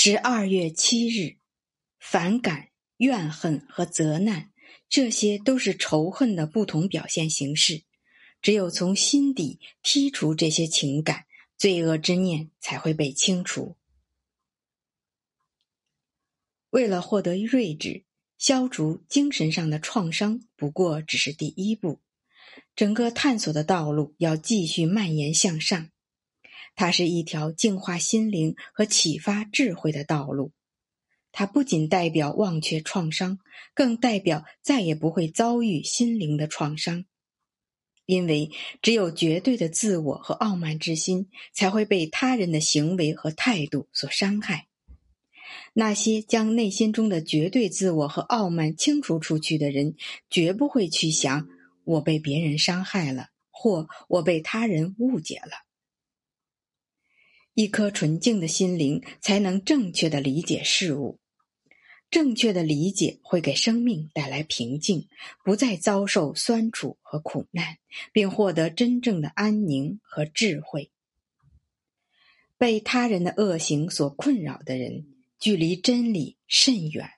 十二月七日，反感、怨恨和责难，这些都是仇恨的不同表现形式。只有从心底剔除这些情感，罪恶之念才会被清除。为了获得睿智，消除精神上的创伤，不过只是第一步。整个探索的道路要继续蔓延向上。它是一条净化心灵和启发智慧的道路。它不仅代表忘却创伤，更代表再也不会遭遇心灵的创伤。因为只有绝对的自我和傲慢之心，才会被他人的行为和态度所伤害。那些将内心中的绝对自我和傲慢清除出去的人，绝不会去想我被别人伤害了，或我被他人误解了。一颗纯净的心灵才能正确的理解事物，正确的理解会给生命带来平静，不再遭受酸楚和苦难，并获得真正的安宁和智慧。被他人的恶行所困扰的人，距离真理甚远。